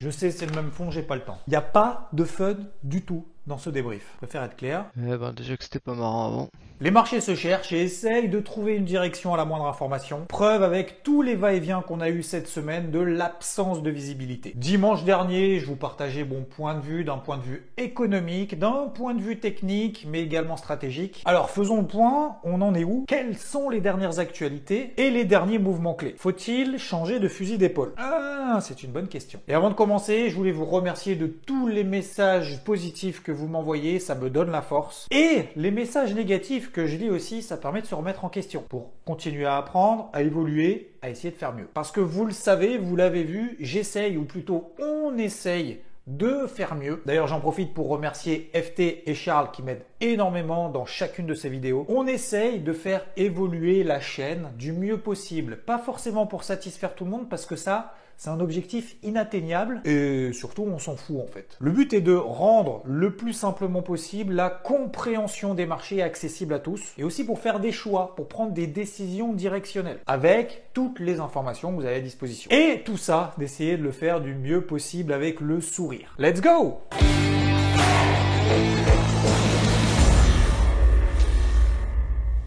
Je sais, c'est le même fond, j'ai pas le temps. Il n'y a pas de fun du tout dans ce débrief. Je préfère être clair. Eh ben, déjà que c'était pas marrant avant. Les marchés se cherchent et essayent de trouver une direction à la moindre information. Preuve avec tous les va-et-vient qu'on a eu cette semaine de l'absence de visibilité. Dimanche dernier, je vous partageais mon point de vue d'un point de vue économique, d'un point de vue technique, mais également stratégique. Alors faisons le point, on en est où? Quelles sont les dernières actualités et les derniers mouvements clés? Faut-il changer de fusil d'épaule? Ah, c'est une bonne question. Et avant de commencer, je voulais vous remercier de tous les messages positifs que vous m'envoyez, ça me donne la force. Et les messages négatifs que je lis aussi, ça permet de se remettre en question pour continuer à apprendre, à évoluer, à essayer de faire mieux. Parce que vous le savez, vous l'avez vu, j'essaye, ou plutôt on essaye de faire mieux. D'ailleurs, j'en profite pour remercier FT et Charles qui m'aident énormément dans chacune de ces vidéos. On essaye de faire évoluer la chaîne du mieux possible. Pas forcément pour satisfaire tout le monde parce que ça, c'est un objectif inatteignable et surtout on s'en fout en fait. Le but est de rendre le plus simplement possible la compréhension des marchés accessible à tous et aussi pour faire des choix, pour prendre des décisions directionnelles avec toutes les informations que vous avez à disposition. Et tout ça, d'essayer de le faire du mieux possible avec le sourire. Let's go!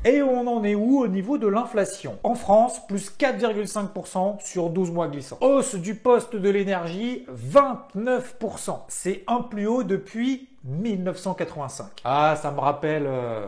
Et on en est où au niveau de l'inflation? En France, plus 4,5% sur 12 mois glissants. Hausse du poste de l'énergie, 29%. C'est un plus haut depuis 1985. Ah, ça me rappelle... euh,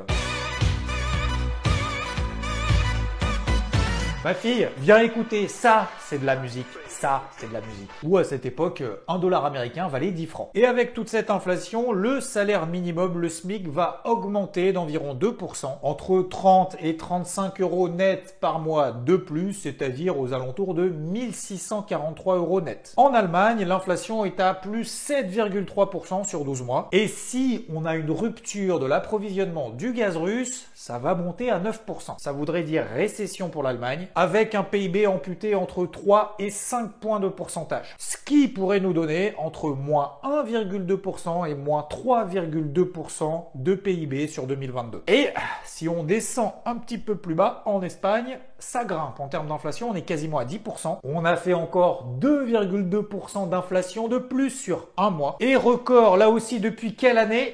Ma fille, viens écouter, ça c'est de la musique, ça c'est de la musique. Ou à cette époque, un dollar américain valait 10 francs. Et avec toute cette inflation, le salaire minimum, le SMIC, va augmenter d'environ 2%, entre 30 et 35 euros net par mois de plus, c'est-à-dire aux alentours de 1643 euros net. En Allemagne, l'inflation est à plus 7,3% sur 12 mois. Et si on a une rupture de l'approvisionnement du gaz russe, ça va monter à 9%. Ça voudrait dire récession pour l'Allemagne, avec un PIB amputé entre 3 et 5 points de pourcentage. Ce qui pourrait nous donner entre moins 1,2% et moins 3,2% de PIB sur 2022. Et si on descend un petit peu plus bas, en Espagne, ça grimpe. En termes d'inflation, on est quasiment à 10%. On a fait encore 2,2% d'inflation de plus sur un mois. Et record là aussi depuis quelle année?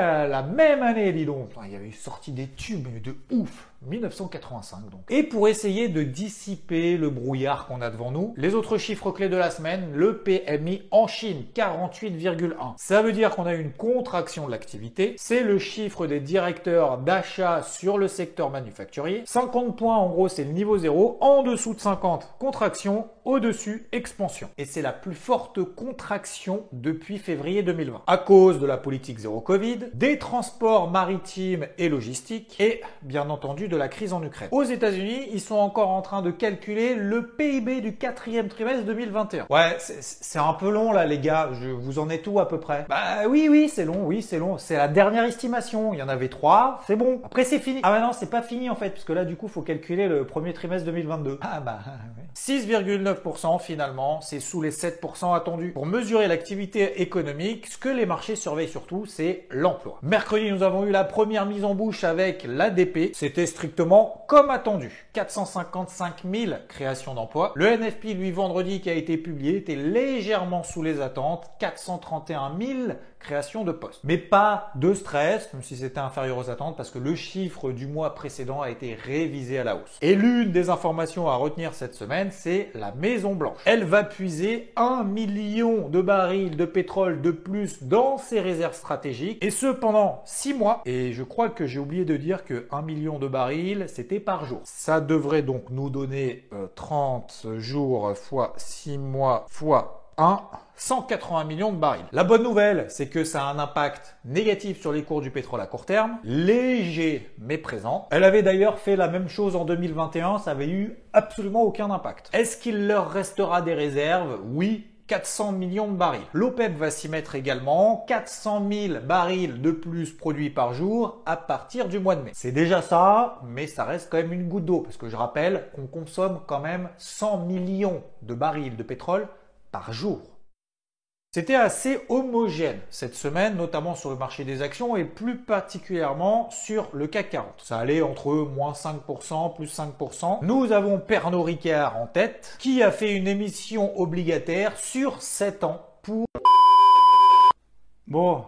La même année, dis donc. Il y avait sorti des tubes de ouf. 1985 donc. Et pour essayer de dissiper le brouillard qu'on a devant nous, les autres chiffres clés de la semaine, le PMI en Chine, 48,1. Ça veut dire qu'on a une contraction de l'activité. C'est le chiffre des directeurs d'achat sur le secteur manufacturier. 50 points en gros, c'est le niveau zéro. En dessous de 50, contraction. Au-dessus, expansion. Et c'est la plus forte contraction depuis février 2020. À cause de la politique zéro Covid, des transports maritimes et logistiques et bien entendu de la crise en Ukraine. Aux États-Unis, ils sont encore en train de calculer le PIB du quatrième trimestre 2021. Ouais, c'est- un peu long là, les gars. Je vous en êtes où à peu près? Bah oui, oui, c'est long, oui, c'est long. C'est la dernière estimation. Il y en avait trois, c'est bon. Après, c'est fini. Ah bah non, c'est pas fini en fait, parce que là, du coup, faut calculer le premier trimestre 2022. Ah bah. ouais. 6,9% finalement, c'est sous les 7% attendus. Pour mesurer l'activité économique, ce que les marchés surveillent surtout, c'est l'emploi. Mercredi, nous avons eu la première mise en bouche avec l'ADP. C'était strictement comme attendu. 455 000 créations d'emplois. Le NFP, lui, vendredi, qui a été publié, était légèrement sous les attentes. 431 000 créations de postes. Mais pas de stress, même si c'était inférieur aux attentes, parce que le chiffre du mois précédent a été révisé à la hausse. Et l'une des informations à retenir cette semaine, c'est la Maison Blanche. Elle va puiser un million de barils de pétrole de plus dans ses réserves stratégiques, et ce pendant six mois. Et je crois que j'ai oublié de dire que 1 million de barils, c'était par jour. Ça devrait donc nous donner euh, 30 jours fois 6 mois fois 1. 180 millions de barils. La bonne nouvelle, c'est que ça a un impact négatif sur les cours du pétrole à court terme, léger mais présent. Elle avait d'ailleurs fait la même chose en 2021, ça avait eu absolument aucun impact. Est-ce qu'il leur restera des réserves? Oui, 400 millions de barils. L'OPEP va s'y mettre également, 400 000 barils de plus produits par jour à partir du mois de mai. C'est déjà ça, mais ça reste quand même une goutte d'eau, parce que je rappelle qu'on consomme quand même 100 millions de barils de pétrole par jour. C'était assez homogène cette semaine, notamment sur le marché des actions et plus particulièrement sur le CAC 40. Ça allait entre moins 5%, plus 5%. Nous avons Pernod Ricard en tête, qui a fait une émission obligataire sur 7 ans pour... Bon,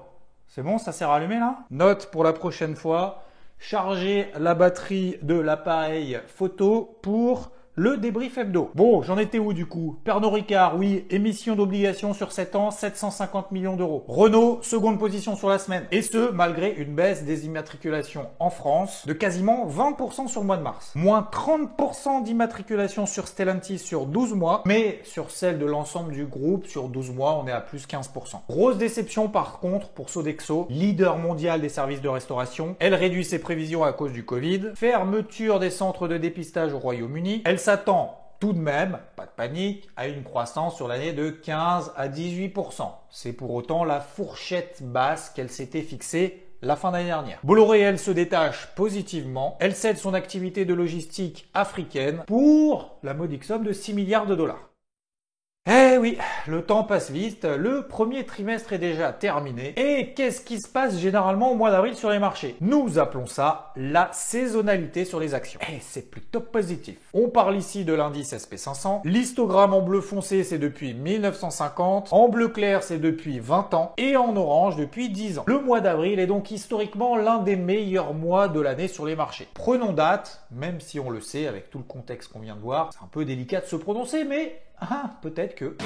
c'est bon, ça s'est rallumé là? Note pour la prochaine fois, charger la batterie de l'appareil photo pour le débrief hebdo. Bon, j'en étais où du coup? Pernod Ricard, oui, émission d'obligations sur 7 ans, 750 millions d'euros. Renault, seconde position sur la semaine. Et ce, malgré une baisse des immatriculations en France de quasiment 20% sur le mois de mars. Moins 30% d'immatriculations sur Stellantis sur 12 mois, mais sur celle de l'ensemble du groupe, sur 12 mois, on est à plus 15%. Grosse déception par contre pour Sodexo, leader mondial des services de restauration. Elle réduit ses prévisions à cause du Covid. Fermeture des centres de dépistage au Royaume-Uni. S'attend tout de même, pas de panique, à une croissance sur l'année de 15 à 18%. C'est pour autant la fourchette basse qu'elle s'était fixée la fin d'année dernière. Bolloré, elle se détache positivement. Elle cède son activité de logistique africaine pour la modique somme de 6 milliards de dollars. Eh oui, le temps passe vite, le premier trimestre est déjà terminé. Et qu'est-ce qui se passe généralement au mois d'avril sur les marchés? Nous appelons ça la saisonnalité sur les actions. Et c'est plutôt positif. On parle ici de l'indice SP500. L'histogramme en bleu foncé, c'est depuis 1950. En bleu clair, c'est depuis 20 ans. Et en orange, depuis 10 ans. Le mois d'avril est donc historiquement l'un des meilleurs mois de l'année sur les marchés. Prenons date, même si on le sait avec tout le contexte qu'on vient de voir. C'est un peu délicat de se prononcer, mais ah, peut-être que...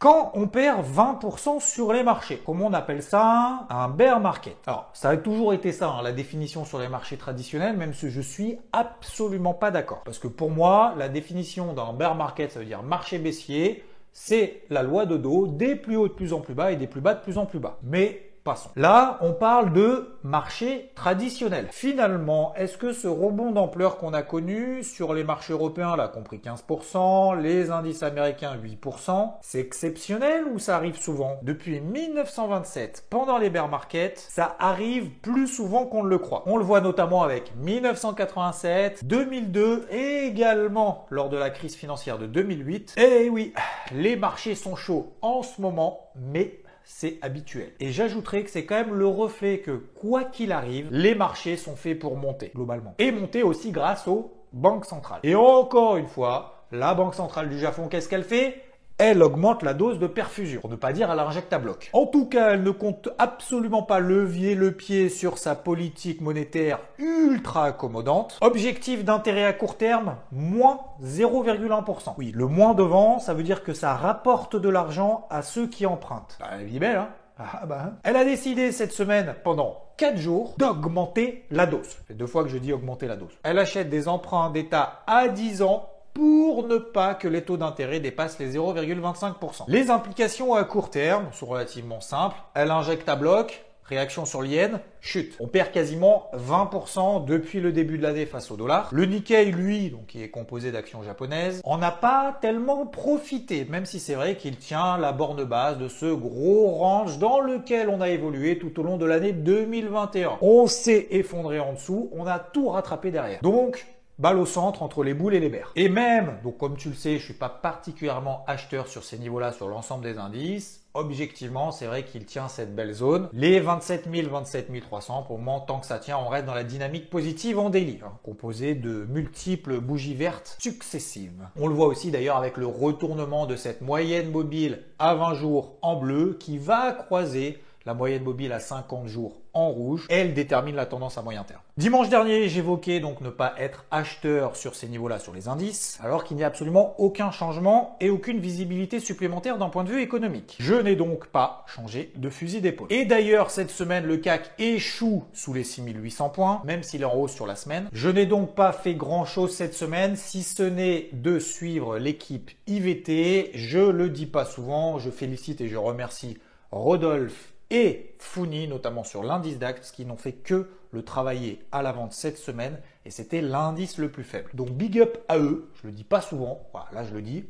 Quand on perd 20% sur les marchés, comment on appelle ça? Un bear market. Alors, ça a toujours été ça, hein, la définition sur les marchés traditionnels, même si je suis absolument pas d'accord. Parce que pour moi, la définition d'un bear market, ça veut dire marché baissier, c'est la loi de dos, des plus hauts de plus en plus bas et des plus bas de plus en plus bas. Mais Passons. Là, on parle de marché traditionnel. Finalement, est-ce que ce rebond d'ampleur qu'on a connu sur les marchés européens, là, compris 15%, les indices américains 8%, c'est exceptionnel ou ça arrive souvent? Depuis 1927, pendant les bear markets, ça arrive plus souvent qu'on ne le croit. On le voit notamment avec 1987, 2002 et également lors de la crise financière de 2008. Et oui, les marchés sont chauds en ce moment, mais c'est habituel. Et j'ajouterais que c'est quand même le reflet que quoi qu'il arrive, les marchés sont faits pour monter globalement. Et monter aussi grâce aux banques centrales. Et encore une fois, la Banque centrale du Japon, qu'est-ce qu'elle fait? Elle augmente la dose de perfusion, pour ne pas dire elle injecte à bloc. En tout cas, elle ne compte absolument pas levier le pied sur sa politique monétaire ultra accommodante. Objectif d'intérêt à court terme, moins 0,1%. Oui, le moins devant, ça veut dire que ça rapporte de l'argent à ceux qui empruntent. Bah, elle belle, hein ah, bah. Hein. Elle a décidé cette semaine, pendant 4 jours, d'augmenter la dose. Fait deux fois que je dis augmenter la dose. Elle achète des emprunts d'État à 10 ans pour ne pas que les taux d'intérêt dépassent les 0,25%. Les implications à court terme sont relativement simples. Elle injecte à bloc, Réaction sur l'yen, chute. On perd quasiment 20% depuis le début de l'année face au dollar. Le Nikkei, lui, donc qui est composé d'actions japonaises, en n'a pas tellement profité, même si c'est vrai qu'il tient la borne basse de ce gros range dans lequel on a évolué tout au long de l'année 2021. On s'est effondré en dessous, on a tout rattrapé derrière. Donc, balle au centre entre les boules et les berres. Et même, donc comme tu le sais, je suis pas particulièrement acheteur sur ces niveaux-là sur l'ensemble des indices. Objectivement, c'est vrai qu'il tient cette belle zone. Les 27 000, 27 300, pour le moment, tant que ça tient, on reste dans la dynamique positive en daily, hein, composée de multiples bougies vertes successives. On le voit aussi d'ailleurs avec le retournement de cette moyenne mobile à 20 jours en bleu qui va croiser la moyenne mobile à 50 jours en rouge, elle détermine la tendance à moyen terme. Dimanche dernier, j'évoquais donc ne pas être acheteur sur ces niveaux-là sur les indices, alors qu'il n'y a absolument aucun changement et aucune visibilité supplémentaire d'un point de vue économique. Je n'ai donc pas changé de fusil d'épaule. Et d'ailleurs, cette semaine, le CAC échoue sous les 6800 points, même s'il est en hausse sur la semaine. Je n'ai donc pas fait grand-chose cette semaine, si ce n'est de suivre l'équipe IVT. Je le dis pas souvent, je félicite et je remercie Rodolphe et Founi, notamment sur l'indice DAX, qui n'ont fait que le travailler à la vente cette semaine, et c'était l'indice le plus faible. Donc big up à eux, je le dis pas souvent, voilà, là je le dis.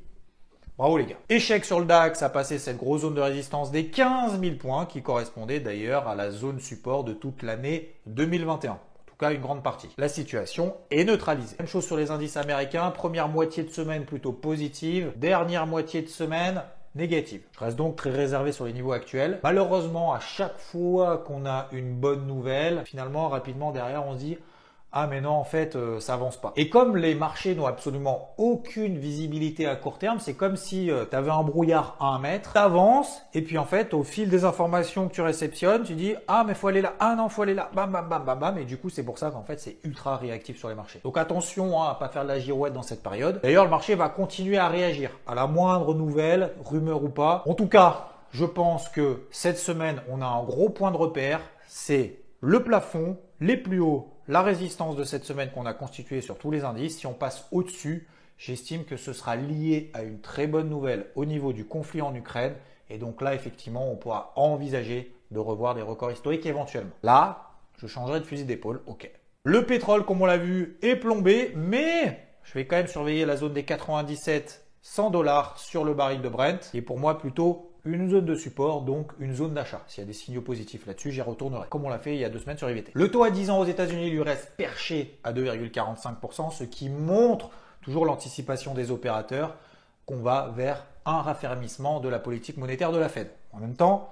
Bravo les gars. Échec sur le DAX a passé cette grosse zone de résistance des 15 000 points, qui correspondait d'ailleurs à la zone support de toute l'année 2021 En tout cas une grande partie. La situation est neutralisée. Même chose sur les indices américains, première moitié de semaine plutôt positive, dernière moitié de semaine négative. Je reste donc très réservé sur les niveaux actuels. Malheureusement, à chaque fois qu'on a une bonne nouvelle, finalement, rapidement derrière, on se dit ah mais non en fait euh, ça avance pas. Et comme les marchés n'ont absolument aucune visibilité à court terme, c'est comme si euh, tu avais un brouillard à un mètre, t'avances et puis en fait au fil des informations que tu réceptionnes, tu dis ah mais faut aller là, ah non faut aller là, bam bam bam bam bam et du coup c'est pour ça qu'en fait c'est ultra réactif sur les marchés. Donc attention hein, à pas faire de la girouette dans cette période. D'ailleurs le marché va continuer à réagir à la moindre nouvelle, rumeur ou pas. En tout cas, je pense que cette semaine on a un gros point de repère, c'est le plafond, les plus hauts la résistance de cette semaine qu'on a constituée sur tous les indices, si on passe au-dessus, j'estime que ce sera lié à une très bonne nouvelle au niveau du conflit en Ukraine. Et donc là, effectivement, on pourra envisager de revoir des records historiques éventuellement. Là, je changerai de fusil d'épaule, ok. Le pétrole, comme on l'a vu, est plombé, mais je vais quand même surveiller la zone des 97 100 dollars sur le baril de Brent, est pour moi plutôt une zone de support, donc une zone d'achat. S'il y a des signaux positifs là-dessus, j'y retournerai, comme on l'a fait il y a deux semaines sur IVT. Le taux à 10 ans aux États-Unis lui reste perché à 2,45%, ce qui montre toujours l'anticipation des opérateurs qu'on va vers un raffermissement de la politique monétaire de la Fed. En même temps,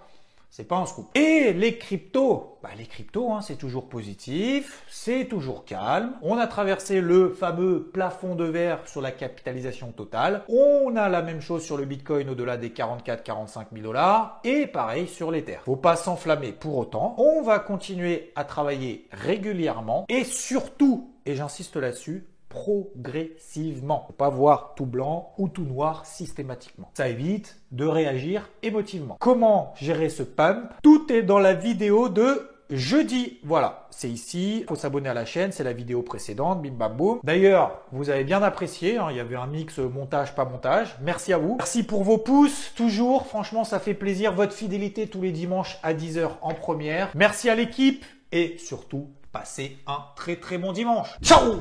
c'est pas un scoop. Et les cryptos, bah les cryptos, hein, c'est toujours positif, c'est toujours calme. On a traversé le fameux plafond de verre sur la capitalisation totale. On a la même chose sur le Bitcoin au-delà des 44-45 000 dollars. Et pareil sur l'Ether. Faut pas s'enflammer pour autant. On va continuer à travailler régulièrement et surtout, et j'insiste là-dessus, progressivement. Pas voir tout blanc ou tout noir systématiquement. Ça évite de réagir émotivement. Comment gérer ce pump? Tout est dans la vidéo de jeudi. Voilà, c'est ici. Faut s'abonner à la chaîne, c'est la vidéo précédente. Bim bam boum. D'ailleurs, vous avez bien apprécié. Hein, il y avait un mix montage pas montage. Merci à vous. Merci pour vos pouces. Toujours, franchement, ça fait plaisir. Votre fidélité tous les dimanches à 10h en première. Merci à l'équipe et surtout, passez un très très bon dimanche. Ciao